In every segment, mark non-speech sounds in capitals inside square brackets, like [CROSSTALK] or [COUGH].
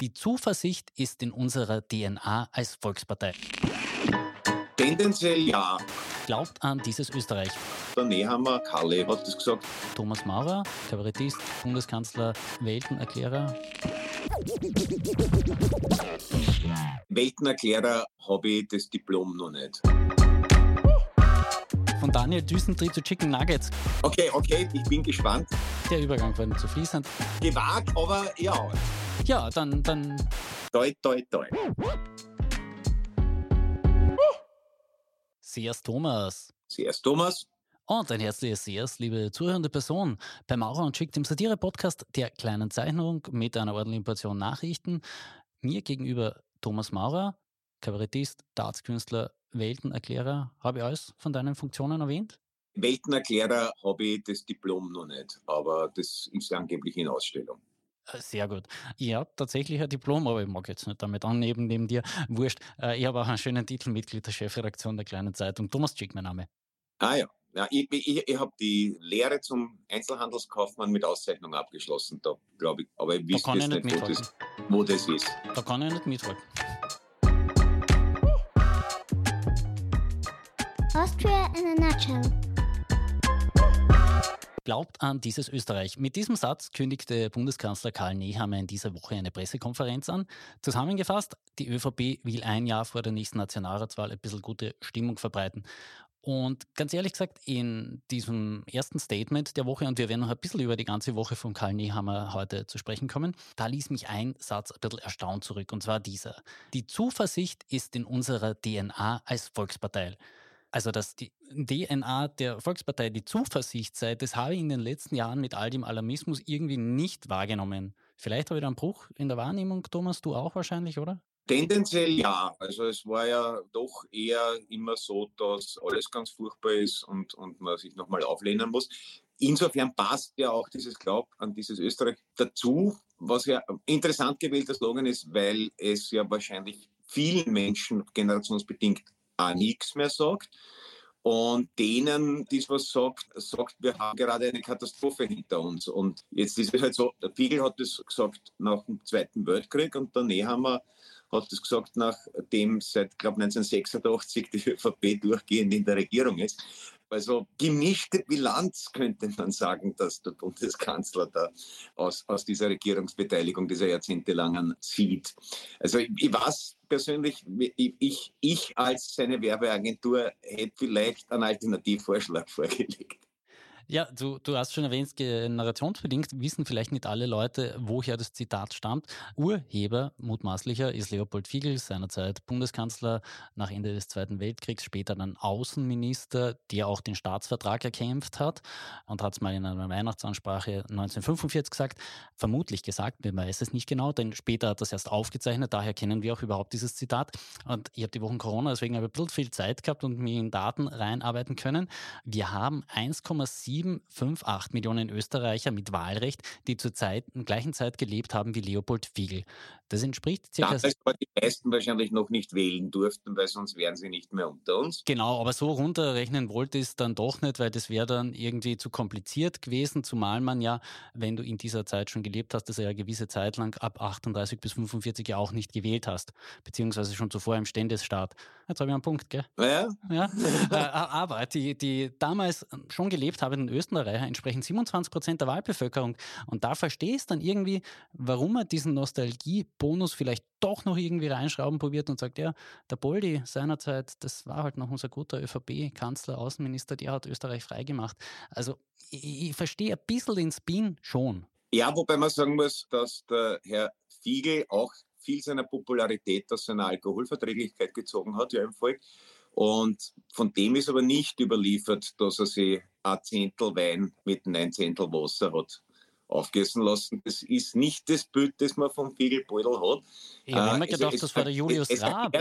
Die Zuversicht ist in unserer DNA als Volkspartei. Tendenziell ja. Glaubt an dieses Österreich. Der Nehammer Kalle hat das gesagt. Thomas Maurer, Kabarettist, Bundeskanzler, Weltenerklärer. Weltenerklärer habe ich das Diplom noch nicht. Daniel Düsentrieb zu Chicken Nuggets. Okay, okay, ich bin gespannt. Der Übergang war zu fließend. Gewagt, aber ja. Ja, dann, dann Toi, toi, toi. Sehr's Thomas. Zuerst Thomas. Und ein herzliches Sehr's, liebe zuhörende Person, bei Maurer und Schick, dem Satire-Podcast der kleinen Zeichnung mit einer ordentlichen Portion Nachrichten. Mir gegenüber Thomas Maurer, Kabarettist, Dartskünstler, Weltenerklärer. Habe ich alles von deinen Funktionen erwähnt? Weltenerklärer habe ich das Diplom noch nicht, aber das ist angeblich in Ausstellung. Äh, Sehr gut. Ich habe tatsächlich ein Diplom, aber ich mag jetzt nicht damit annehmen neben dir. Wurscht. Äh, Ich habe auch einen schönen Titel, Mitglied der Chefredaktion der kleinen Zeitung. Thomas Schick, mein Name. Ah ja. ja ich ich, ich habe die Lehre zum Einzelhandelskaufmann mit Auszeichnung abgeschlossen, da glaube ich. Aber ich wüsste jetzt nicht nicht, wo das, wo das ist. Da kann ich nicht mithalten. Austria in a nutshell. Glaubt an dieses Österreich. Mit diesem Satz kündigte Bundeskanzler Karl Nehammer in dieser Woche eine Pressekonferenz an. Zusammengefasst, die ÖVP will ein Jahr vor der nächsten Nationalratswahl ein bisschen gute Stimmung verbreiten. Und ganz ehrlich gesagt, in diesem ersten Statement der Woche, und wir werden noch ein bisschen über die ganze Woche von Karl Nehammer heute zu sprechen kommen, da ließ mich ein Satz ein bisschen erstaunt zurück, und zwar dieser. Die Zuversicht ist in unserer DNA als Volkspartei. Also, dass die DNA der Volkspartei die Zuversicht sei, das habe ich in den letzten Jahren mit all dem Alarmismus irgendwie nicht wahrgenommen. Vielleicht habe ich da einen Bruch in der Wahrnehmung, Thomas, du auch wahrscheinlich, oder? Tendenziell ja. Also es war ja doch eher immer so, dass alles ganz furchtbar ist und, und man sich nochmal auflehnen muss. Insofern passt ja auch dieses Glaub an dieses Österreich dazu, was ja interessant gewählter Slogan ist, weil es ja wahrscheinlich vielen Menschen generationsbedingt auch nichts mehr sagt. Und denen, die was sagt, sagt, wir haben gerade eine Katastrophe hinter uns. Und jetzt ist es halt so, der Fiegel hat das gesagt nach dem Zweiten Weltkrieg und der Nehammer hat das gesagt, nachdem seit, glaube 1986 die ÖVP durchgehend in der Regierung ist. Also gemischte Bilanz [LAUGHS] könnte man sagen, dass der Bundeskanzler da aus, aus dieser Regierungsbeteiligung, dieser jahrzehntelangen zieht. Also ich, ich weiß persönlich, ich, ich, ich als seine Werbeagentur hätte vielleicht einen Alternativvorschlag [LAUGHS] vorgelegt. Ja, du, du hast schon erwähnt, generationsbedingt wissen vielleicht nicht alle Leute, woher das Zitat stammt. Urheber, mutmaßlicher, ist Leopold Fiegel, seinerzeit Bundeskanzler nach Ende des Zweiten Weltkriegs, später dann Außenminister, der auch den Staatsvertrag erkämpft hat und hat es mal in einer Weihnachtsansprache 1945 gesagt, vermutlich gesagt, man weiß es nicht genau, denn später hat es erst aufgezeichnet, daher kennen wir auch überhaupt dieses Zitat. Und ich habe die Wochen Corona, deswegen habe ich ein bisschen viel Zeit gehabt und mich in Daten reinarbeiten können. Wir haben 1,758 Millionen Österreicher mit Wahlrecht, die zur Zeit, in gleichen Zeit gelebt haben wie Leopold Fiegel. Das entspricht circa... Damals aber die meisten wahrscheinlich noch nicht wählen durften, weil sonst wären sie nicht mehr unter uns. Genau, aber so runterrechnen wollte ich es dann doch nicht, weil das wäre dann irgendwie zu kompliziert gewesen, zumal man ja, wenn du in dieser Zeit schon gelebt hast, das ja eine gewisse Zeit lang ab 38 bis 45 ja auch nicht gewählt hast, beziehungsweise schon zuvor im Ständesstaat. Jetzt habe ich einen Punkt, gell? Ja, Ja, [LAUGHS] äh, aber die, die damals schon gelebt Österreicher entsprechen 27 Prozent der Wahlbevölkerung. Und da verstehst dann irgendwie, warum man diesen Nostalgiebonus vielleicht doch noch irgendwie reinschrauben probiert und sagt, ja, der Boldi seinerzeit, das war halt noch unser guter ÖVP-Kanzler, Außenminister, der hat Österreich freigemacht. Also ich, ich verstehe ein bisschen den Spin schon. Ja, wobei man sagen muss, dass der Herr Fiegel auch viel seiner Popularität aus seiner Alkoholverträglichkeit gezogen hat, ja im Volk. Und von dem ist aber nicht überliefert, dass er sich ein Zehntel Wein mit ein Zehntel Wasser hat aufgessen lassen. Das ist nicht das Bild, das man vom Figelbeutel hat. Ich habe Äh, immer gedacht, es- das war der Julius es Raab.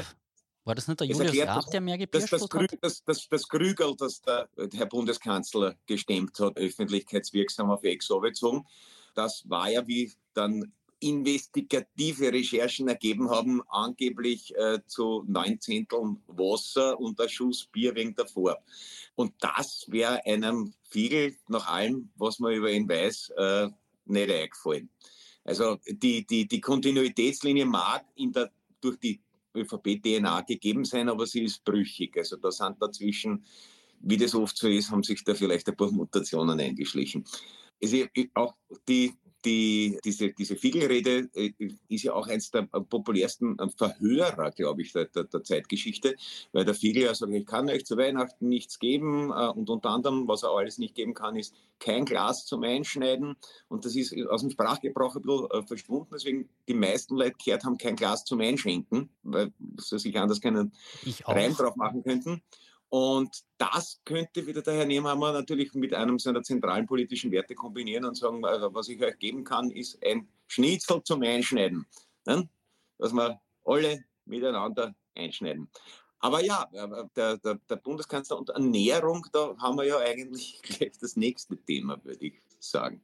War das nicht der Julius erklärt Raab, der mehr Das, gepirscht das, hat? Das, das, das Krügel, das der, der Herr Bundeskanzler gestemmt hat, öffentlichkeitswirksam auf Ex gezogen, das war ja, wie dann investigative Recherchen ergeben haben, angeblich äh, zu neun Zehnteln Wasser und ein Schuss Bier wegen Farbe. Und das wäre einem Fiegel, nach allem, was man über ihn weiß, äh, nicht eingefallen. Also die, die, die Kontinuitätslinie mag in der, durch die ÖVP-DNA gegeben sein, aber sie ist brüchig. Also da sind dazwischen, wie das oft so ist, haben sich da vielleicht ein paar Mutationen eingeschlichen. Also auch die die, diese, diese Fiegelrede äh, ist ja auch eines der populärsten Verhörer, glaube ich, der, der, der, Zeitgeschichte, weil der Fiegel ja sagt, ich kann euch zu Weihnachten nichts geben äh, und unter anderem, was er alles nicht geben kann, ist kein Glas zum Einschneiden und das ist aus dem Sprachgebrauch ein bisschen äh, verschwunden, deswegen die meisten Leute gehört haben, kein Glas zum Einschenken, weil sie sich anders keinen Reim drauf machen könnten. Und das könnte wieder der Herr Nehmhammer natürlich mit einem seiner zentralen politischen Werte kombinieren und sagen, also was ich euch geben kann, ist ein Schnitzel zum Einschneiden, ne? dass wir alle miteinander einschneiden. Aber ja, der, der, der, Bundeskanzler und Ernährung, da haben wir ja eigentlich gleich das nächste Thema, würde ich sagen.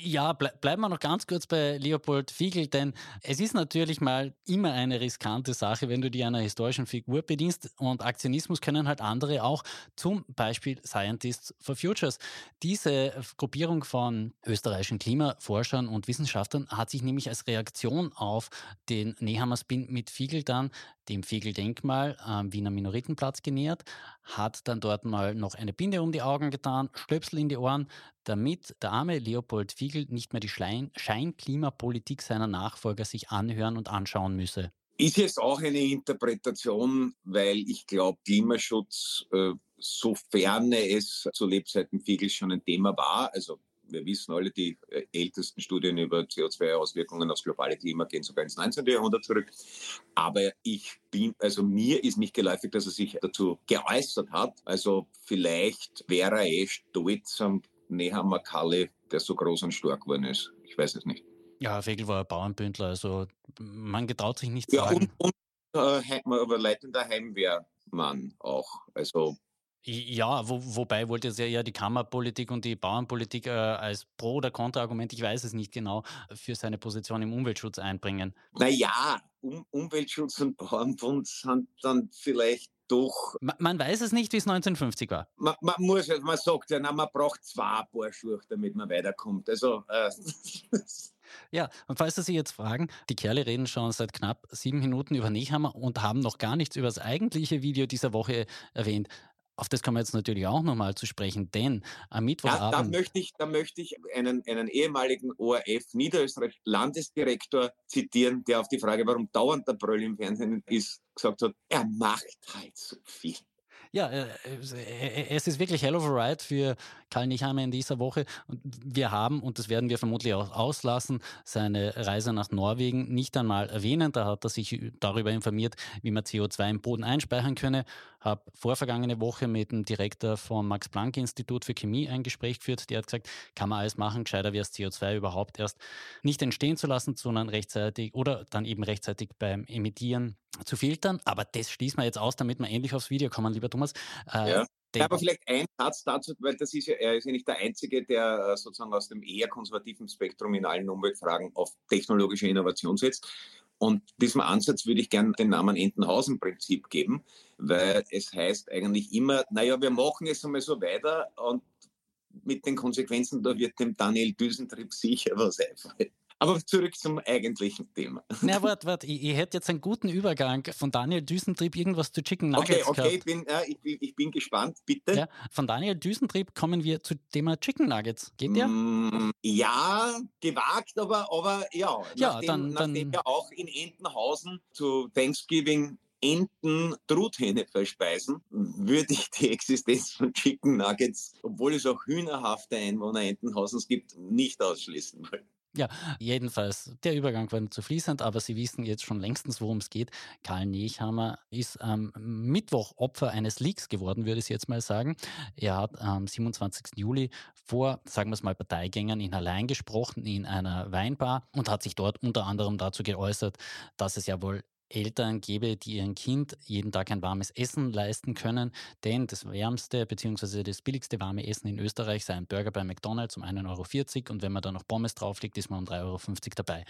Ja, ble bleiben wir noch ganz kurz bei Leopold Fiegel, denn es ist natürlich mal immer eine riskante Sache, wenn du dir einer historischen Figur bedienst und Aktionismus können halt andere auch, zum Beispiel Scientists for Futures. Diese Gruppierung von österreichischen Klimaforschern und Wissenschaftlern hat sich nämlich als Reaktion auf den Nehammer-Spin mit Fiegel dann dem Fiegel-Denkmal am Wiener Minoritenplatz genähert, hat dann dort mal noch eine Binde um die Augen getan, Stöpsel in die Ohren, damit der arme Leopold Fiegel nicht mehr die Scheinklimapolitik seiner Nachfolger sich anhören und anschauen müsse. Ist jetzt auch eine Interpretation, weil ich glaube, Klimaschutz, äh, sofern es zu Lebzeiten Fiegels schon ein Thema war, also wir wissen alle, die äh, ältesten Studien über CO2-Auswirkungen aufs globale Klima gehen sogar ins 19. Jahrhundert zurück. Aber ich bin, also mir ist nicht geläufig, dass er sich dazu geäußert hat. Also vielleicht wäre er eh stolz am Nehammer Kalle, der so groß und stark geworden ist. Ich weiß es nicht. Ja, Fegel war ein Bauernbündler, also man getraut sich nicht zu ja, sagen. Und, und äh, leitender Heimwehrmann auch. Also ja, wo, wobei wollte es ja eher die Kammerpolitik und die Bauernpolitik äh, als Pro- oder Kontraargument, ich weiß es nicht genau, für seine Position im Umweltschutz einbringen. Naja, um, Umweltschutz und Bauernbund sind dann vielleicht doch. Man, man weiß es nicht, wie es 1950 war. Man, man, muss, man sagt ja, na, man braucht zwei Paar Schuhe, damit man weiterkommt. Also. Äh, [LAUGHS] Ja, und falls Sie sich jetzt fragen, die Kerle reden schon seit knapp sieben Minuten über Nehammer und haben noch gar nichts über das eigentliche Video dieser Woche erwähnt. Auf das kommen wir jetzt natürlich auch nochmal zu sprechen, denn am Mittwochabend. Ja, da, möchte ich, da möchte ich einen, einen ehemaligen ORF Niederösterreich Landesdirektor zitieren, der auf die Frage, warum dauernd der Bröll im Fernsehen ist, gesagt hat, er macht halt so viel. Ja, äh, äh, es ist wirklich hell of a ride für Karl Nichheimer in dieser Woche. Und wir haben, und das werden wir vermutlich auch auslassen, seine Reise nach Norwegen nicht einmal erwähnen. Da hat er sich darüber informiert, wie man CO2 im Boden einspeichern könne. Habe vorvergangene Woche mit dem Direktor vom Max-Planck-Institut für Chemie ein Gespräch geführt. Der hat gesagt, kann man alles machen, gescheiter wäre es CO2 überhaupt erst nicht entstehen zu lassen, sondern rechtzeitig oder dann eben rechtzeitig beim Emittieren zu filtern. Aber das schließen wir jetzt aus, damit wir endlich aufs Video kommen, lieber Thomas. Äh, ja. Ja, aber vielleicht ein Satz dazu, weil das ist ja, er ist ja nicht der Einzige, der äh, sozusagen aus dem eher konservativen Spektrum in allen Umweltfragen auf technologische Innovation setzt. Und diesem Ansatz würde ich gerne den Namen Entenhausen-Prinzip geben, weil es heißt eigentlich immer, naja, wir machen es einmal so weiter und mit den Konsequenzen, da wird dem Daniel Düsentrieb sicher was einfallen. Aber zurück zum eigentlichen Thema. Na, [LAUGHS] warte, warte, ich, ich, hätte jetzt einen guten Übergang von Daniel Düsentrieb irgendwas zu Chicken Nuggets Okay, okay, ich bin, äh, ich, ich bin gespannt, bitte. Ja, von Daniel Düsentrieb kommen wir zu Thema Chicken Nuggets. Geht der? Mm, ja, gewagt, aber, aber ja. Ja, nachdem, dann, nachdem ja auch in Entenhausen zu Thanksgiving Enten Truthähne verspeisen, würde ich die Existenz von Chicken Nuggets, obwohl es auch hühnerhafte Einwohner Entenhausens gibt, nicht ausschließen wollen. Ja, jedenfalls, der Übergang war zu fließend, aber Sie wissen jetzt schon längstens, worum es geht. Karl Nechhammer ist am Mittwoch Opfer eines Leaks geworden, würde ich jetzt mal sagen. Er hat am 27. Juli vor, sagen wir es mal, Parteigängern in allein gesprochen in einer Weinbar und hat sich dort unter anderem dazu geäußert, dass es ja wohl Eltern gebe, die ihrem Kind jeden Tag ein warmes Essen leisten können, denn das wärmste bzw. das billigste warme Essen in Österreich sei ein Burger bei McDonalds um 1,40 Euro und wenn man da noch Pommes drauflegt, ist man um 3,50 Euro dabei.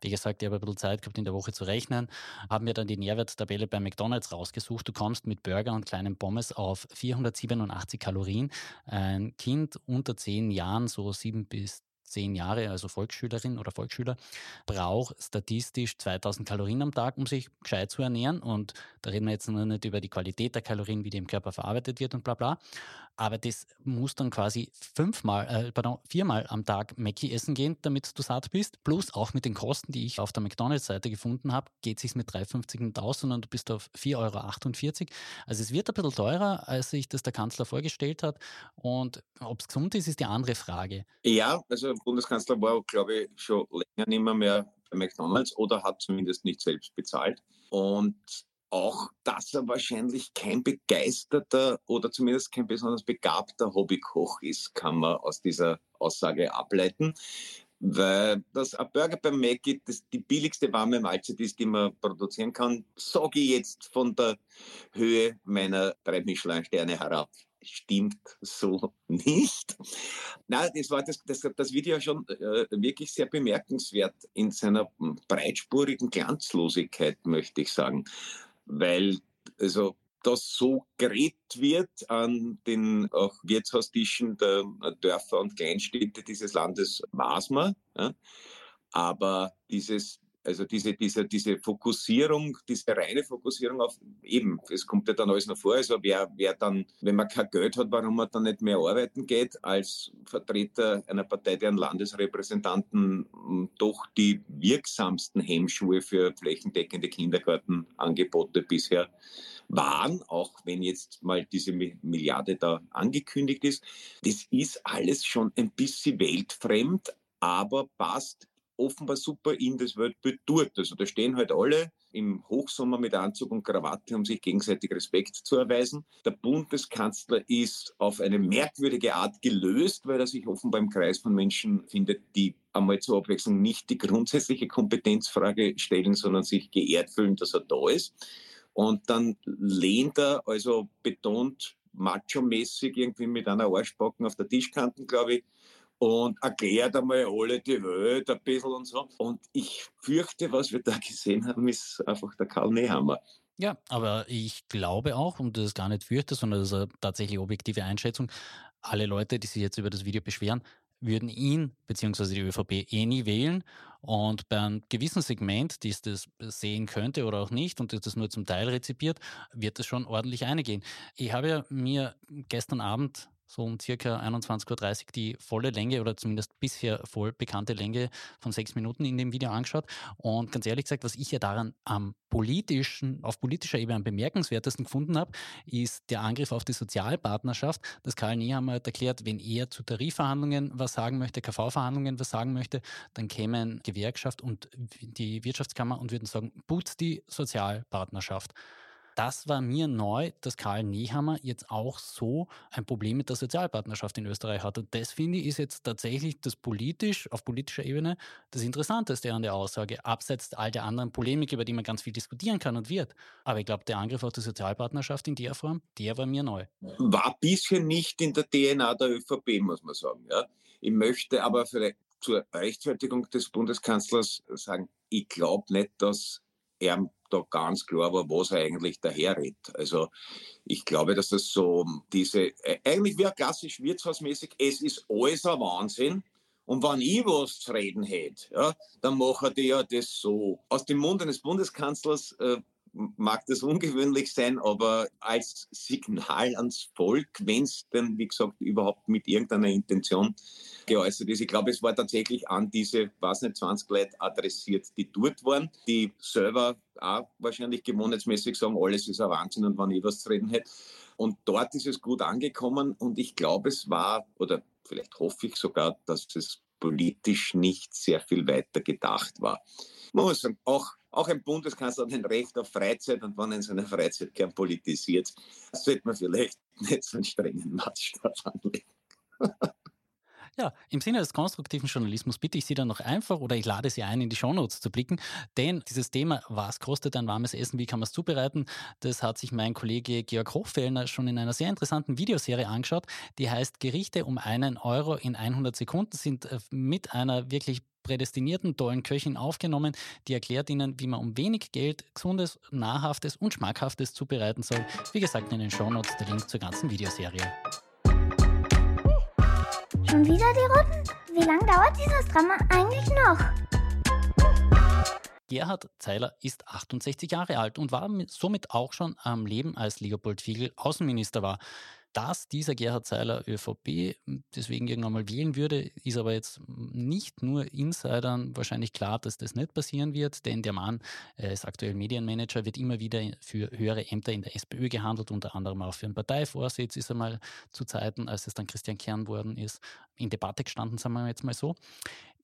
Wie gesagt, ich habe ein bisschen Zeit gehabt, in der Woche zu rechnen, haben mir dann die Nährwerttabelle bei McDonalds rausgesucht. Du kommst mit Burger und kleinen Pommes auf 487 Kalorien. Ein Kind unter 10 Jahren, so 7 bis zehn Jahre, also Volksschülerin oder Volksschüler, braucht statistisch 2000 Kalorien am Tag, um sich gescheit zu ernähren. Und da reden wir jetzt noch nicht über die Qualität der Kalorien, wie die im Körper verarbeitet wird und bla bla. Aber das muss dann quasi fünfmal, äh, pardon, viermal am Tag Mackie essen gehen, damit du satt bist. Plus auch mit den Kosten, die ich auf der McDonalds-Seite gefunden habe, geht es mit 3,50 nicht aus, sondern du bist auf 4,48 Euro. Also es wird ein bisschen teurer, als sich das der Kanzler vorgestellt hat. Und ob es gesund ist, ist die andere Frage. Ja, also Bundeskanzler war, glaube ich, schon länger nicht mehr, mehr bei McDonalds oder hat zumindest nicht selbst bezahlt. Und auch, dass er wahrscheinlich kein begeisterter oder zumindest kein besonders begabter Hobbykoch ist, kann man aus dieser Aussage ableiten. Weil das ein Burger beim Mac das die billigste warme Mahlzeit ist, die man produzieren kann, sage ich jetzt von der Höhe meiner drei Michelin-Sterne herab stimmt so [LAUGHS] nicht. Nein, das war das, das, das Video schon äh, wirklich sehr bemerkenswert in seiner breitspurigen Glanzlosigkeit, möchte ich sagen weil also das so gerät wird an den auch Wirtshaustischen der Dörfer und Kleinstädte dieses Landes, weiß man. Ja. Aber dieses also diese, diese, diese Fokussierung, diese reine Fokussierung auf eben, es kommt ja dann alles noch vor, also wer, wer dann, wenn man kein Geld hat, warum man dann nicht mehr arbeiten geht, als Vertreter einer Partei, deren Landesrepräsentanten hm, doch die wirksamsten Hemmschuhe für flächendeckende Kindergartenangebote bisher waren, auch wenn jetzt mal diese Milliarde da angekündigt ist. Das ist alles schon ein bisschen weltfremd, aber passt offenbar super in das Weltbild tut. Also da stehen halt alle im Hochsommer mit Anzug und Krawatte, um sich gegenseitig Respekt zu erweisen. Der Bundeskanzler ist auf eine merkwürdige Art gelöst, weil er sich offenbar im Kreis von Menschen findet, die einmal zur Abwechslung nicht die grundsätzliche Kompetenzfrage stellen, sondern sich geehrt fühlen, dass er da ist. Und dann lehnt er also betont macho-mäßig irgendwie mit einer Arschbacken auf der Tischkanten, glaube ich, und erklärt einmal alle die Welt ein bisschen und so. Und ich fürchte, was wir da [LAUGHS] gesehen haben, ist einfach der Karl Nehammer. Ja, aber ich glaube auch, und das gar nicht fürchte, sondern das ist eine tatsächlich objektive Einschätzung, alle Leute, die sich jetzt über das Video beschweren, würden ihn bzw. die ÖVP eh nie wählen. Und bei einem gewissen Segment, die das sehen könnte oder auch nicht und das nur zum Teil rezipiert, wird es schon ordentlich eingehen. Ich habe ja mir gestern Abend so um circa 21.30 Uhr die volle Länge oder zumindest bisher voll bekannte Länge von sechs Minuten in dem Video angeschaut. Und ganz ehrlich gesagt, was ich ja daran am politischen, auf politischer Ebene am bemerkenswertesten gefunden habe, ist der Angriff auf die Sozialpartnerschaft, dass Karl Nehammer hat erklärt, wenn er zu Tarifverhandlungen was sagen möchte, KV-Verhandlungen was sagen möchte, dann kämen Gewerkschaft und die Wirtschaftskammer und würden sagen, putzt die Sozialpartnerschaft das war mir neu, dass Karl Nehammer jetzt auch so ein Problem mit der Sozialpartnerschaft in Österreich hat. Und das finde ich ist jetzt tatsächlich das politisch, auf politischer Ebene, das Interessanteste an der Aussage, abseits all der anderen Polemik, über die man ganz viel diskutieren kann und wird. Aber ich glaube, der Angriff auf die Sozialpartnerschaft in der Form, der war mir neu. War bisher nicht in der DNA der ÖVP, muss man sagen. Ja. Ich möchte aber vielleicht zur Rechtfertigung des Bundeskanzlers sagen, ich glaube nicht, dass er da ganz klar war, was er eigentlich daherredet. Also ich glaube, dass das so diese, äh, eigentlich wie klassisch wirtshausmäßig, es ist alles ein Wahnsinn. Und wenn ich was zu reden hätte, ja, dann mache ich ja das so. Aus dem Mund eines Bundeskanzlers äh, mag das ungewöhnlich sein, aber als Signal ans Volk, wenn es denn, wie gesagt, überhaupt mit irgendeiner Intention geäußert ist. Ich glaube, es war tatsächlich an diese, was nicht, 20 Leute adressiert, die dort waren, die selber auch wahrscheinlich gewohnheitsmäßig sagen, alles ist ein Wahnsinn und wann ich was zu reden hätte. Und dort ist es gut angekommen und ich glaube, es war, oder vielleicht hoffe ich sogar, dass es politisch nicht sehr viel weiter gedacht war. Man muss sagen, auch auch ein Bundeskanzler hat ein Recht auf Freizeit und wenn er in seiner Freizeit gern politisiert, sollte man vielleicht nicht so einen strengen Maßstab anlegen. [LAUGHS] Ja, im Sinne des konstruktiven Journalismus bitte ich Sie dann noch einfach oder ich lade Sie ein, in die Shownotes zu blicken, denn dieses Thema, was kostet ein warmes Essen, wie kann man es zubereiten, das hat sich mein Kollege Georg Hochfellner schon in einer sehr interessanten Videoserie angeschaut, die heißt Gerichte um einen Euro in 100 Sekunden, sind äh, mit einer wirklich prädestinierten tollen Köchin aufgenommen, die erklärt Ihnen, wie man um wenig Geld gesundes, nahrhaftes und schmackhaftes zubereiten soll. Wie gesagt, in den Shownotes der Link zur ganzen Videoserie. Schon wieder die Runden? Wie lange dauert dieses Drama eigentlich noch? Gerhard Zeiler ist 68 Jahre alt und war somit auch schon am Leben, als Leopold Fiegel Außenminister war. Dass dieser Gerhard Seiler ÖVP deswegen irgendwann mal wählen würde, ist aber jetzt nicht nur Insidern wahrscheinlich klar, dass das nicht passieren wird, denn der Mann er ist aktuell Medienmanager, wird immer wieder für höhere Ämter in der SPÖ gehandelt, unter anderem auch für einen Parteivorsitz ist er mal zu Zeiten, als es dann Christian Kern worden ist, in Debatte gestanden, sagen wir jetzt mal so.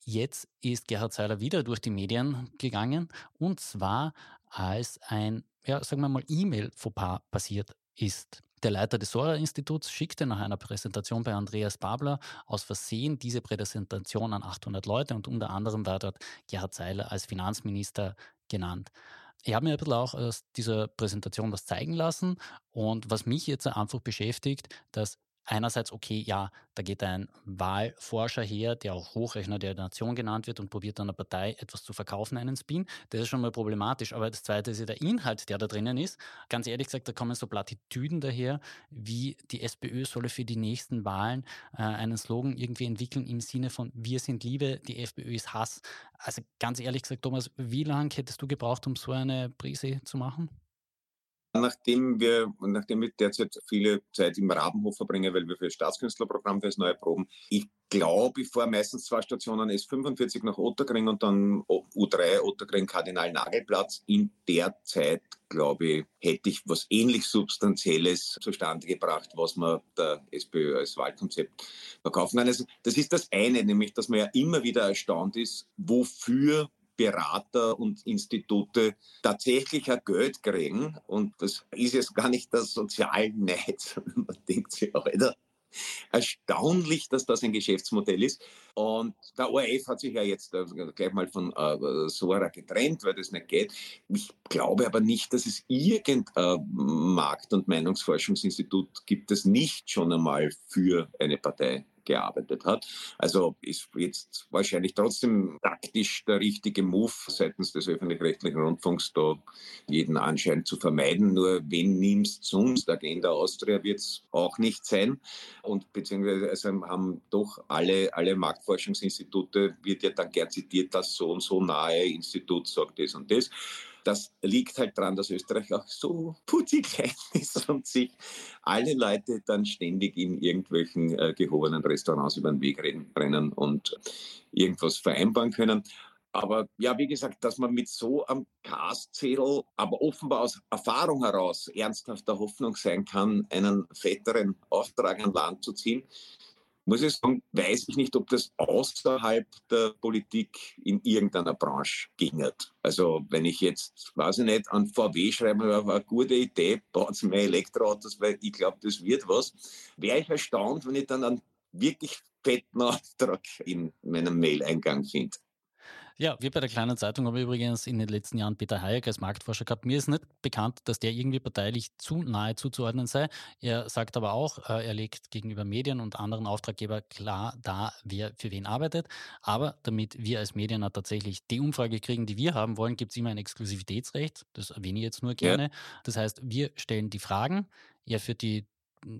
Jetzt ist Gerhard Seiler wieder durch die Medien gegangen und zwar als ein, ja, sagen wir mal, E-Mail-Fauxpas passiert ist. Der Leiter des Sora-Instituts schickte nach einer Präsentation bei Andreas Babler aus Versehen diese Präsentation an 800 Leute und unter anderem war dort Gerhard Seiler als Finanzminister genannt. Ich habe mir ein bisschen auch aus dieser Präsentation was zeigen lassen und was mich jetzt einfach beschäftigt, dass einerseits, okay, ja, da geht ein Wahlforscher her, der auch Hochrechner der Nation genannt wird und probiert einer Partei etwas zu verkaufen, einen Spin. Das ist schon mal problematisch. Aber das Zweite ist ja der Inhalt, der da drinnen ist. Ganz ehrlich gesagt, da kommen so Plattitüden daher, wie die SPÖ solle für die nächsten Wahlen äh, einen Slogan irgendwie entwickeln im Sinne von Wir sind Liebe, die FPÖ ist Hass. Also ganz ehrlich gesagt, Thomas, wie lange hättest du gebraucht, um so eine Prise zu machen? Nachdem wir, nachdem ich derzeit viele Zeit im Rabenhof verbringe, weil wir für das Staatskünstlerprogramm für das neue proben, ich glaube, ich fahre meistens zwei Stationen S45 nach Otterkring und dann U3 Otterkring Kardinal Nagelplatz. In der Zeit, glaube ich, hätte ich was ähnlich Substanzielles zustande gebracht, was man der SPÖ als Wahlkonzept verkaufen kann. Also das ist das eine, nämlich, dass man ja immer wieder erstaunt ist, wofür Berater und Institute tatsächlich ein Geld kriegen. Und das ist jetzt gar nicht das Sozialneid. [LAUGHS] Man denkt sich, Alter, erstaunlich, dass das ein Geschäftsmodell ist. Und der ORF hat sich ja jetzt äh, gleich mal von äh, Sora getrennt, weil das nicht geht. Ich glaube aber nicht, dass es irgendein Markt- und Meinungsforschungsinstitut gibt, das nicht schon einmal für eine Partei gearbeitet hat. Also ist jetzt wahrscheinlich trotzdem taktisch der richtige Move seitens des öffentlich-rechtlichen Rundfunks, da jeden Anschein zu vermeiden. Nur wen nimmst sonst? Agenda Austria wird es auch nicht sein. Und beziehungsweise also haben doch alle, alle Marktforschungsinstitute, wird ja dann gern zitiert, das so und so nahe Institut sagt das und das das liegt halt daran, dass Österreich auch so putzig [LAUGHS] ist und sich alle Leute dann ständig in irgendwelchen äh, gehobenen Restaurants über den Weg rennen und irgendwas vereinbaren können. Aber ja, wie gesagt, dass man mit so einem Castzettel, aber offenbar aus Erfahrung heraus ernsthafter Hoffnung sein kann, einen fetteren Auftrag an Land zu ziehen, muss ich sagen, weiß ich nicht, ob das außerhalb der Politik in irgendeiner Branche ginge. Also wenn ich jetzt, weiß ich nicht, an VW schreibe, war eine gute Idee, baut mehr Elektroautos, weil ich glaube, das wird was, wäre ich erstaunt, wenn ich dann einen wirklich fetten [LAUGHS] Auftrag in meinem Mail-Eingang finde. Ja, wir bei der kleinen Zeitung haben übrigens in den letzten Jahren Peter Hayek als Marktforscher gehabt. Mir ist nicht bekannt, dass der irgendwie parteilich zu nahe zuzuordnen sei. Er sagt aber auch, äh, er legt gegenüber Medien und anderen Auftraggeber klar dar, wer für wen arbeitet. Aber damit wir als Medien tatsächlich die Umfrage kriegen, die wir haben wollen, gibt es immer ein Exklusivitätsrecht. Das erwähne ich jetzt nur gerne. Ja. Das heißt, wir stellen die Fragen, er führt die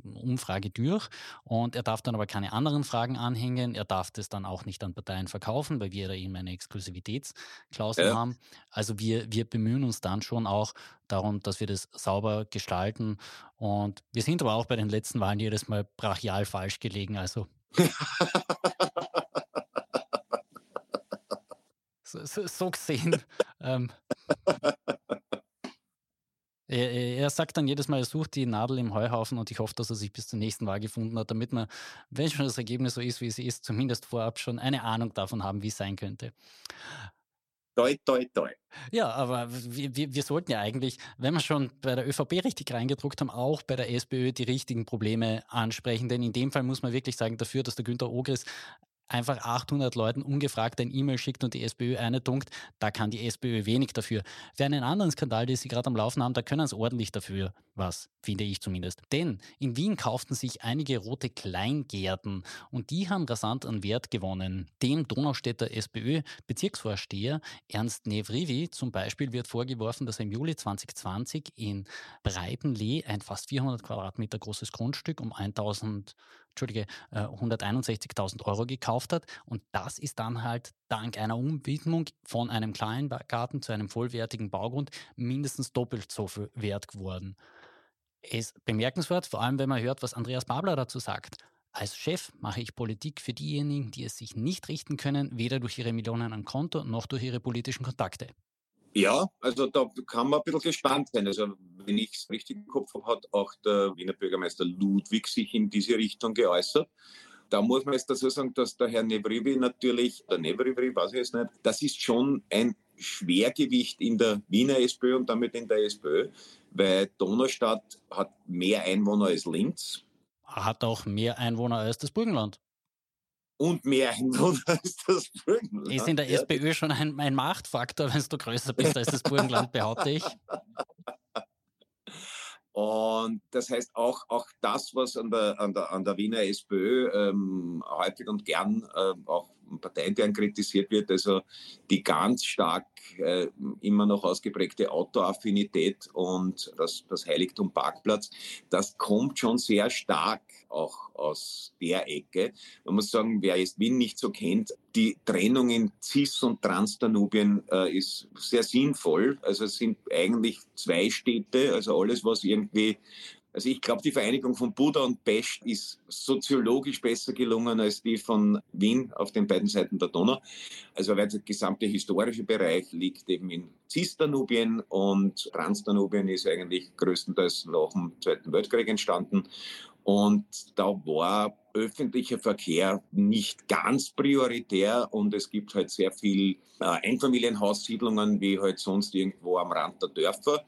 Umfrage durch und er darf dann aber keine anderen Fragen anhängen. Er darf das dann auch nicht an Parteien verkaufen, weil wir da eben eine Exklusivitätsklausel ja. haben. Also wir, wir bemühen uns dann schon auch darum, dass wir das sauber gestalten und wir sind aber auch bei den letzten Wahlen jedes Mal brachial falsch gelegen. Also [LAUGHS] so, so, so gesehen. ähm, [LAUGHS] er, er, sagt dann jedes Mal, er sucht die Nadel im Heuhaufen und ich hoffe, dass er sich bis zur nächsten Wahl gefunden hat, damit man, wenn schon das Ergebnis so ist, wie es ist, zumindest vorab schon eine Ahnung davon haben, wie es sein könnte. Toi, toi, toi. Ja, aber wir, wir, wir, sollten ja eigentlich, wenn wir schon bei der ÖVP richtig reingedruckt haben, auch bei der SPÖ die richtigen Probleme ansprechen. Denn in dem Fall muss man wirklich sagen, dafür, dass der Günter Ogris einfach 800 Leuten ungefragt ein E-Mail schickt und die SPÖ eine dunkt, da kann die SPÖ wenig dafür. Für einen anderen Skandal, den sie gerade am Laufen haben, da können sie ordentlich dafür was, finde ich zumindest. Denn in Wien kauften sich einige rote Kleingärten und die haben rasant an Wert gewonnen. Dem Donaustädter SPÖ-Bezirksvorsteher Ernst Nevrivi zum Beispiel wird vorgeworfen, dass er im Juli 2020 in Breitenlee ein fast 400 Quadratmeter großes Grundstück um 1000 Entschuldige, 161.000 Euro gekauft hat. Und das ist dann halt dank einer Umwidmung von einem kleinen Garten zu einem vollwertigen Baugrund mindestens doppelt so viel wert geworden. Ist bemerkenswert, vor allem wenn man hört, was Andreas Babler dazu sagt. Als Chef mache ich Politik für diejenigen, die es sich nicht richten können, weder durch ihre Millionen an Konto noch durch ihre politischen Kontakte. Ja, also da kann man ein bisschen gespannt sein. Also wenn ich es richtig im Kopf habe, hat auch der Wiener Bürgermeister Ludwig sich in diese Richtung geäußert. Da muss man jetzt dazu sagen, dass der Herr Nevrivi natürlich, der Nevrivi weiß ich jetzt nicht, das ist schon ein Schwergewicht in der Wiener SPÖ und damit in der SPÖ, weil Donaustadt hat mehr Einwohner als Linz. Hat auch mehr Einwohner als das Burgenland und mehr Einwohner [LAUGHS] als das Burgenland. Ist in der. SPÖ schon ein, ein Machtfaktor, wenn du größer bist als das Burgenland, behaupte ich. [LAUGHS] Und das heißt auch, auch das, was an der, an der, an der Wiener SPÖ ähm, häufig und gern äh, auch parteiintern kritisiert wird, also die ganz stark äh, immer noch ausgeprägte Autoaffinität und das, das Heiligtum Parkplatz, das kommt schon sehr stark auch aus der Ecke. Man muss sagen, wer jetzt Wien nicht so kennt, die Trennung in Cis- und Transdanubien äh, ist sehr sinnvoll. Also es sind eigentlich zwei Städte, also alles, was irgendwie also ich glaube, die Vereinigung von Buda und Pest ist soziologisch besser gelungen als die von Wien auf den beiden Seiten der Donau. Also weil der gesamte historische Bereich liegt eben in Cisdanubien und Transdanubien ist eigentlich größtenteils nach dem Zweiten Weltkrieg entstanden. Und da war öffentlicher Verkehr nicht ganz prioritär und es gibt halt sehr viel äh, Einfamilienhaussiedlungen wie halt sonst irgendwo am Rand der Dörfer.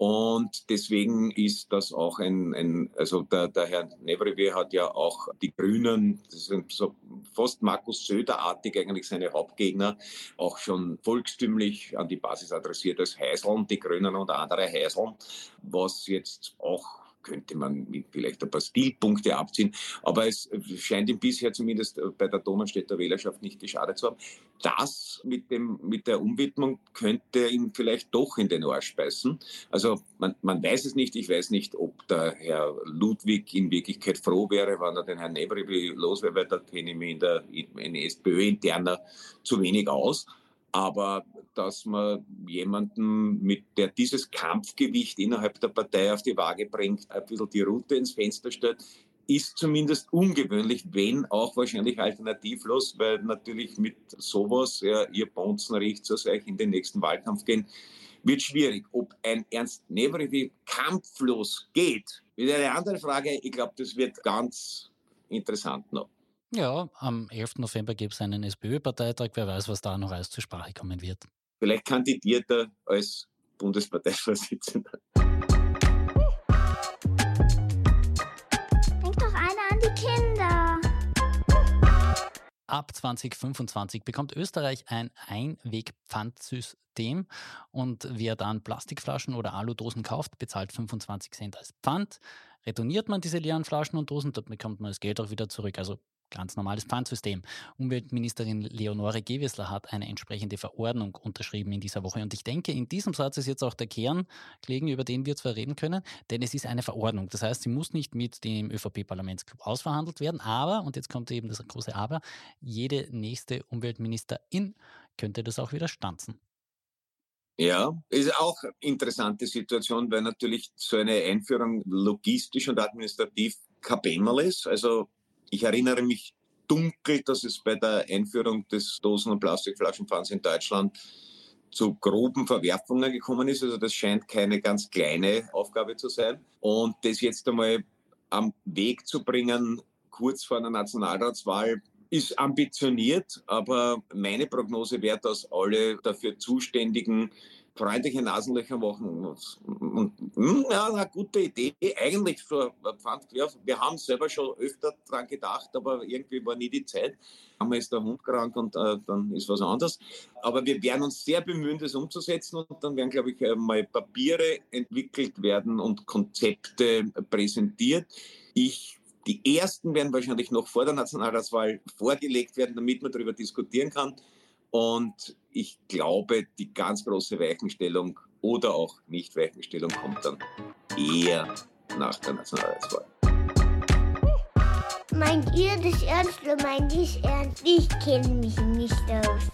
Und deswegen ist das auch ein, ein also der, der Herr Nevrivier hat ja auch die Grünen, das sind so fast Markus Söder-artig eigentlich seine Hauptgegner, auch schon volkstümlich an die Basis adressiert als Heiseln, die Grünen und andere Heiseln, was jetzt auch könnte man vielleicht ein paar Stilpunkte abziehen. Aber es scheint ihm bisher zumindest bei der Donaustädter Wählerschaft nicht geschadet zu haben. Das mit, dem, mit der Umwidmung könnte ihm vielleicht doch in den Arsch beißen. Also man, man weiß es nicht. Ich weiß nicht, ob der Herr Ludwig in Wirklichkeit froh wäre, wenn er den Herrn Nebri los wäre, weil da kenne ich mich in der in SPÖ-interner zu wenig aus aber dass man jemanden, mit der dieses Kampfgewicht innerhalb der Partei auf die Waage bringt, ein bisschen die Route ins Fenster stellt, ist zumindest ungewöhnlich, wenn auch wahrscheinlich alternativlos, weil natürlich mit sowas, ja, ihr Bonzen riecht, so euch in den nächsten Wahlkampf gehen, wird schwierig. Ob ein Ernst Nevrivi kampflos geht, ist eine andere Frage. Ich glaube, das wird ganz interessant noch. Ja, am 11. November gibt es einen SPÖ-Parteitag. Wer weiß, was da noch alles zur Sprache kommen wird. Vielleicht kandidiert er als Bundesparteivorsitzender. Denk doch einer an die Kinder. Ab 2025 bekommt Österreich ein Einwegpfandsystem und wer dann Plastikflaschen oder Aludosen kauft, bezahlt 25 Cent als Pfand. Retourniert man diese leeren Flaschen und Dosen, dann bekommt man das Geld auch wieder zurück. Also ganz normales Pfandsystem. Umweltministerin Leonore Gewessler hat eine entsprechende Verordnung unterschrieben in dieser Woche. Und ich denke, in diesem Satz ist jetzt auch der Kern gelegen, über den wir zwar reden können, denn es ist eine Verordnung. Das heißt, sie muss nicht mit dem ÖVP-Parlamentsclub ausverhandelt werden, aber, und jetzt kommt eben das große Aber, jede nächste Umweltministerin könnte das auch wieder stanzen. Ja, ist auch eine interessante Situation, weil natürlich so eine Einführung logistisch und administrativ kein ist. Also ich erinnere mich dunkel, dass es bei der Einführung des Dosen- und Plastikflaschenpfands in Deutschland zu groben Verwerfungen gekommen ist. Also das scheint keine ganz kleine Aufgabe zu sein. Und das jetzt einmal am Weg zu bringen, kurz vor einer Nationalratswahl, ist ambitioniert, aber meine Prognose wäre, dass alle dafür Zuständigen freundliche Nasenlöcher machen. Und, hm, ja, eine gute Idee. Eigentlich für Pfandklärer. Wir haben selber schon öfter dran gedacht, aber irgendwie war nie die Zeit. Einmal ist der Hund krank und äh, dann ist was anderes. Aber wir werden uns sehr bemühen, das umzusetzen und dann werden, glaube ich, mal Papiere entwickelt werden und Konzepte präsentiert. Ich die ersten werden wahrscheinlich noch vor der Nationalratswahl vorgelegt werden, damit man darüber diskutieren kann. Und ich glaube, die ganz große Weichenstellung oder auch Nicht-Weichenstellung kommt dann eher nach der Nationalratswahl. Meint ihr das ernst oder meint ihr es ernst? Ich kenne mich nicht aus.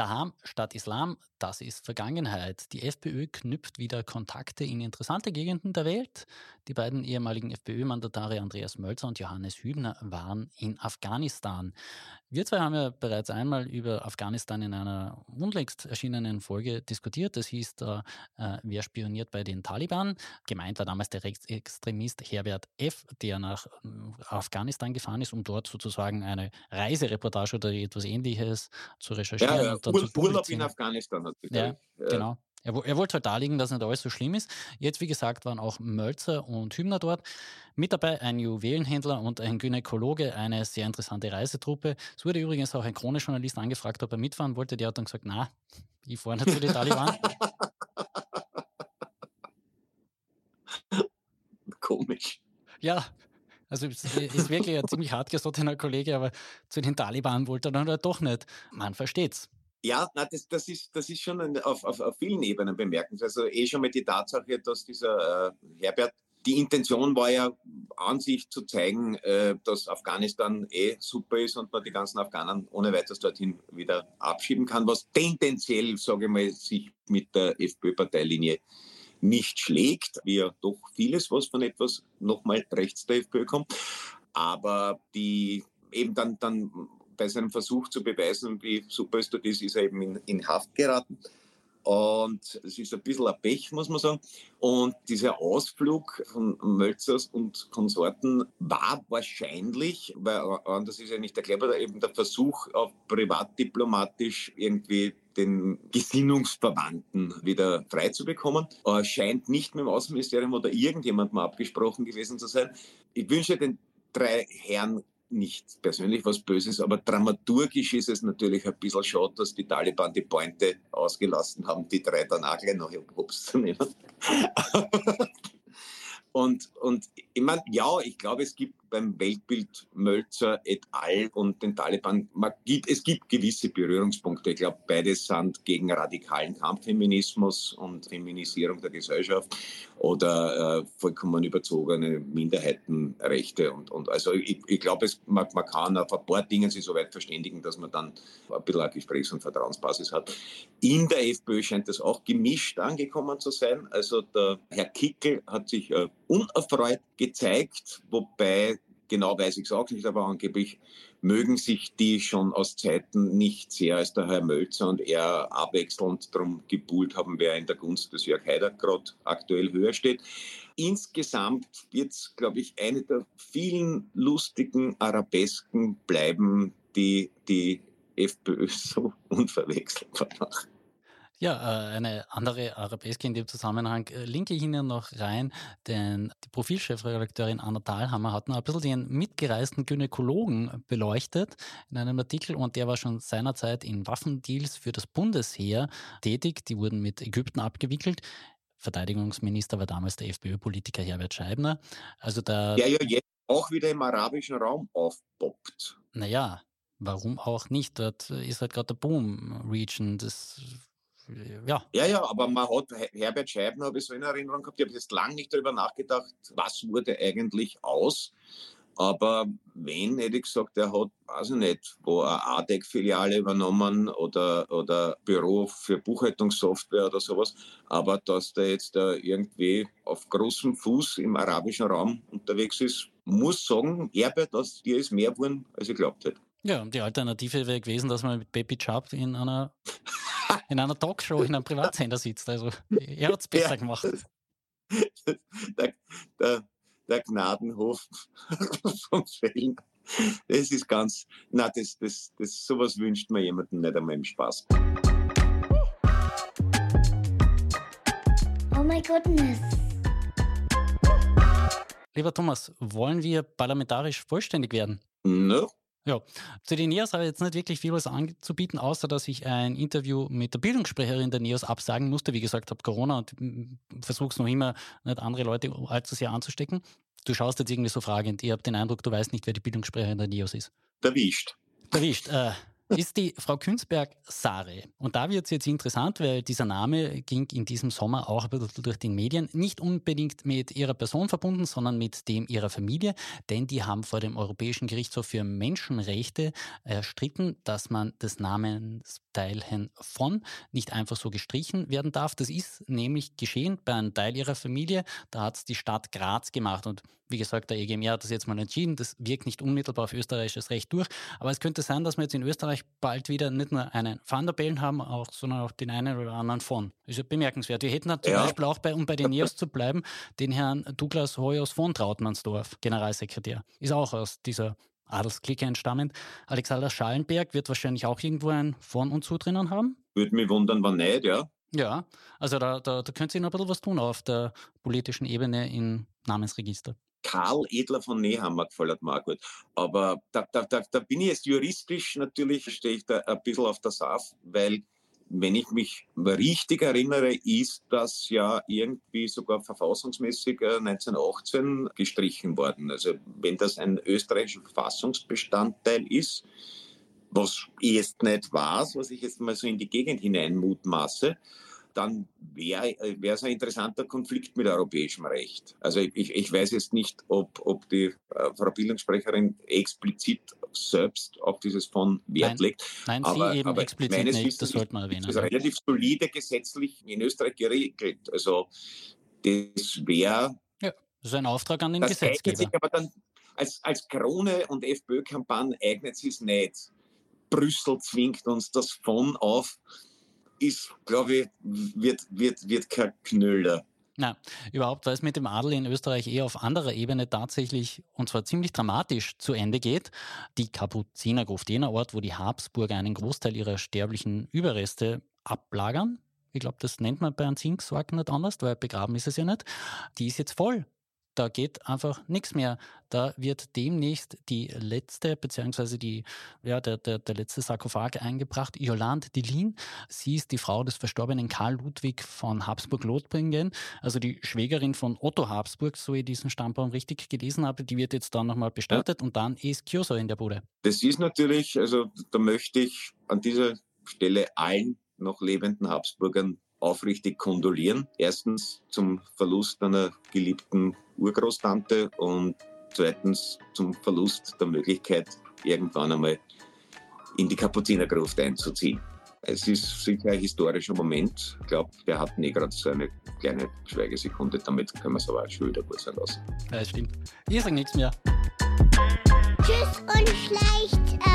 Daham statt Islam, das ist Vergangenheit. Die FPÖ knüpft wieder Kontakte in interessante Gegenden der Welt. Die beiden ehemaligen FPÖ-Mandatare Andreas Mölzer und Johannes Hübner waren in Afghanistan. Wir zwei haben ja bereits einmal über Afghanistan in einer unlängst erschienenen Folge diskutiert. Das hieß da, äh, wer spioniert bei den Taliban. Gemeint war damals der Rechtsextremist Herbert F., der nach äh, Afghanistan gefahren ist, um dort sozusagen eine Reisereportage oder etwas ähnliches zu recherchieren. Ja, ja. Und dann Ur zu Urlaub in. Afghanistan hat sich Ja, äh, Genau. Er, er wollte halt darlegen, dass nicht alles so schlimm ist. Jetzt, wie gesagt, waren auch Mölzer und Hübner dort. Mit dabei ein Juwelenhändler und ein Gynäkologe, eine sehr interessante Reisetruppe. Es wurde übrigens auch ein Krone-Journalist angefragt, ob er mitfahren wollte. Der hat dann gesagt, na, ich fahre nicht zu den Taliban. [LAUGHS] Komisch. Ja, also es ist wirklich ein ziemlich hartgesottener Kollege, aber zu den Taliban wollte er dann halt doch nicht. Man versteht's. Ja, na, das, das, ist, das ist schon auf, auf, auf vielen Ebenen bemerkenswert. Also eh schon mal die Tatsache, dass dieser äh, Herbert, die Intention war ja an sich zu zeigen, äh, dass Afghanistan eh super ist und man die ganzen Afghanen ohne weiteres dorthin wieder abschieben kann, was tendenziell, sage ich mal, sich mit der FPÖ-Parteilinie nicht schlägt, wie ja doch vieles, was von etwas nochmal rechts der FPÖ kommt. Aber die eben dann, dann bei seinem Versuch zu beweisen, wie super es dort ist, ist er eben in, in Haft geraten. Und es ist ein bisschen ein Pech, muss man sagen. Und dieser Ausflug von Mölzers und Konsorten war wahrscheinlich, weil anders ist ja nicht erklärbar, eben der Versuch, auch privatdiplomatisch irgendwie den Gesinnungsverwandten wieder freizubekommen. Scheint nicht mit dem Außenministerium oder irgendjemandem abgesprochen gewesen zu sein. Ich wünsche den drei Herren nicht persönlich was Böses, aber dramaturgisch ist es natürlich ein bisschen schade, dass die Taliban die Pointe ausgelassen haben, die drei dann auch gleich noch Obst zu nehmen. [LAUGHS] und, und ich meine, ja, ich glaube, es gibt beim Weltbild Mölzer et al. und den Taliban, man gibt, es gibt gewisse Berührungspunkte. Ich glaube, beides sind gegen radikalen Kampffeminismus und Feminisierung der Gesellschaft oder äh, vollkommen überzogene Minderheitenrechte. Und, und also ich, ich glaube, man, man kann auf ein paar Dingen sich so weit verständigen, dass man dann ein bisschen eine Gesprächs- und Vertrauensbasis hat. In der FPÖ scheint das auch gemischt angekommen zu sein. Also der Herr Kickel hat sich äh, unerfreut gezeigt, wobei genau weiß ich es auch nicht, aber angeblich mögen sich die schon aus Zeiten nicht sehr, als der Herr Mölzer und er abwechselnd drum gebuhlt haben, wer in der Gunst des Jörg Haider gerade aktuell höher steht. Insgesamt wird es, glaube ich, eine der vielen lustigen Arabesken bleiben, die die FPÖ [LAUGHS] so unverwechselbar machen. Ja, äh, eine andere Arabeske in dem Zusammenhang äh, linke ich Ihnen noch rein, denn die Profilchefredakteurin Anna Thalhammer hat noch ein bisschen den mitgereisten Gynäkologen beleuchtet in einem Artikel und der war schon seinerzeit in Waffendeals für das Bundesheer tätig. Die wurden mit Ägypten abgewickelt. Verteidigungsminister war damals der FPÖ-Politiker Herbert Scheibner. Also da, Der ja jetzt auch wieder im arabischen Raum aufpoppt. naja, warum auch nicht? Dort ist halt gerade der Boom-Region. Das, ja, Ja, ja, aber man hat Her- Herbert Scheibner, habe ich so in Erinnerung gehabt, ich habe jetzt lange nicht darüber nachgedacht, was wurde eigentlich aus. Aber wen hätte ich gesagt, der hat, weiß ich nicht, wo eine ADEC-Filiale übernommen oder, oder Büro für Buchhaltungssoftware oder sowas. Aber dass der jetzt da irgendwie auf großem Fuß im arabischen Raum unterwegs ist, muss sagen, Herbert, aus dir ist mehr geworden, als ich glaubt hätte. Ja, und die Alternative wäre gewesen, dass man mit Baby Chubb in einer, [LAUGHS] [LAUGHS] in einer Talkshow in einem Privatsender sitzt. Also er hat es besser Ja. gemacht. [LAUGHS] der, der, der Gnadenhof [LAUGHS] vom Fällen. Das ist ganz, na, das, das, das, sowas wünscht man jemandem nicht einmal im Spaß. Oh my goodness. Lieber Thomas, wollen wir parlamentarisch vollständig werden? Ne? Ja, zu den NEOS habe ich jetzt nicht wirklich viel was anzubieten, außer dass ich ein Interview mit der Bildungssprecherin der NEOS absagen musste. Wie gesagt, habe Corona und versuche es noch immer, nicht andere Leute allzu sehr anzustecken. Du schaust jetzt irgendwie so fragend. Ich habe den Eindruck, du weißt nicht, wer die Bildungssprecherin der NEOS ist. Erwischt. Erwischt. Äh, ist die Frau Künzberg-Sare. Und da wird es jetzt interessant, weil dieser Name ging in diesem Sommer auch ein bisschen durch die Medien. Nicht unbedingt mit ihrer Person verbunden, sondern mit dem ihrer Familie. Denn die haben vor dem Europäischen Gerichtshof für Menschenrechte erstritten, dass man des Namens von nicht einfach so gestrichen werden darf. Das ist nämlich geschehen bei einem Teil ihrer Familie. Da hat es die Stadt Graz gemacht. Und wie gesagt, der EGMR hat das jetzt mal entschieden. Das wirkt nicht unmittelbar auf österreichisches Recht durch. Aber es könnte sein, dass wir jetzt in Österreich bald wieder nicht nur einen Van der Bellen haben, auch, sondern auch den einen oder anderen von. Ist ja bemerkenswert. Wir hätten zum ja. Beispiel auch bei, um bei den NEOS zu bleiben, den Herrn Douglas Hoyos von Trautmannsdorf, Generalsekretär. Ist auch aus dieser Adelsklicke entstammend. Alexander Schallenberg wird wahrscheinlich auch irgendwo ein von und zu drinnen haben. Würde mich wundern, wann nicht, ja. Ja, also da, da, da könnte sich noch ein bisschen was tun auf der politischen Ebene im Namensregister. Karl Edler von Nehammer gefällt mir auch. Aber da, da, da, da bin ich jetzt juristisch natürlich, stehe ich da ein bisschen auf der Saaf, weil wenn ich mich richtig erinnere, ist das ja irgendwie sogar verfassungsmäßig 1918 äh, gestrichen worden. Also wenn das ein österreichischer Verfassungsbestandteil ist, was ich jetzt nicht weiß, was ich jetzt mal so in die Gegend hinein mutmaße, dann wäre es ein interessanter Konflikt mit europäischem Recht. Also ich, ich weiß jetzt nicht, ob, ob die äh, Frau Bildungssprecherin explizit selbst auf dieses von Wert nein, legt. Nein, aber, sie eben aber explizit nicht, Wissens das sollte man erwähnen. Das ist relativ solide gesetzlich in Österreich geregelt. Also das wäre... Ja, das ist ein Auftrag an den das Gesetzgeber. Sich aber dann als, als Krone- und FPÖ-Kampagne eignet sich es nicht. Brüssel zwingt uns das von auf ist, glaube ich, wird, wird, wird kein Knüller. Na, überhaupt, weil es mit dem Adel in Österreich eher auf anderer Ebene tatsächlich, und zwar ziemlich dramatisch, zu Ende geht. Die Kapuzinergruft, jener Ort, wo die Habsburger einen Großteil ihrer sterblichen Überreste ablagern. Ich glaube, das nennt man bei einem Zinksorg nicht anders, weil begraben ist es ja nicht. Die ist jetzt voll da geht einfach nichts mehr. Da wird demnächst die letzte, beziehungsweise die, ja, der, der, der letzte Sarkophag eingebracht. Yolande Delin, sie ist die Frau des verstorbenen Karl Ludwig von Habsburg-Lothringen, also die Schwägerin von Otto Habsburg, so ich diesen Stammbaum richtig gelesen habe. Die wird jetzt dann nochmal bestattet ja. und dann ist Kyoso in der Bude. Das ist natürlich, also da möchte ich an dieser Stelle allen noch lebenden Habsburgern aufrichtig kondolieren. Erstens zum Verlust einer geliebten Urgroßtante und zweitens zum Verlust der Möglichkeit, irgendwann einmal in die Kapuzinergruft einzuziehen. Es ist sicher ein historischer Moment. Ich glaube, wir hatten eh gerade so eine kleine Schweigesekunde. Damit können wir es aber auch schon wieder gut sein lassen. Ja, stimmt. Ich sage nichts mehr. Tschüss und schleicht euch.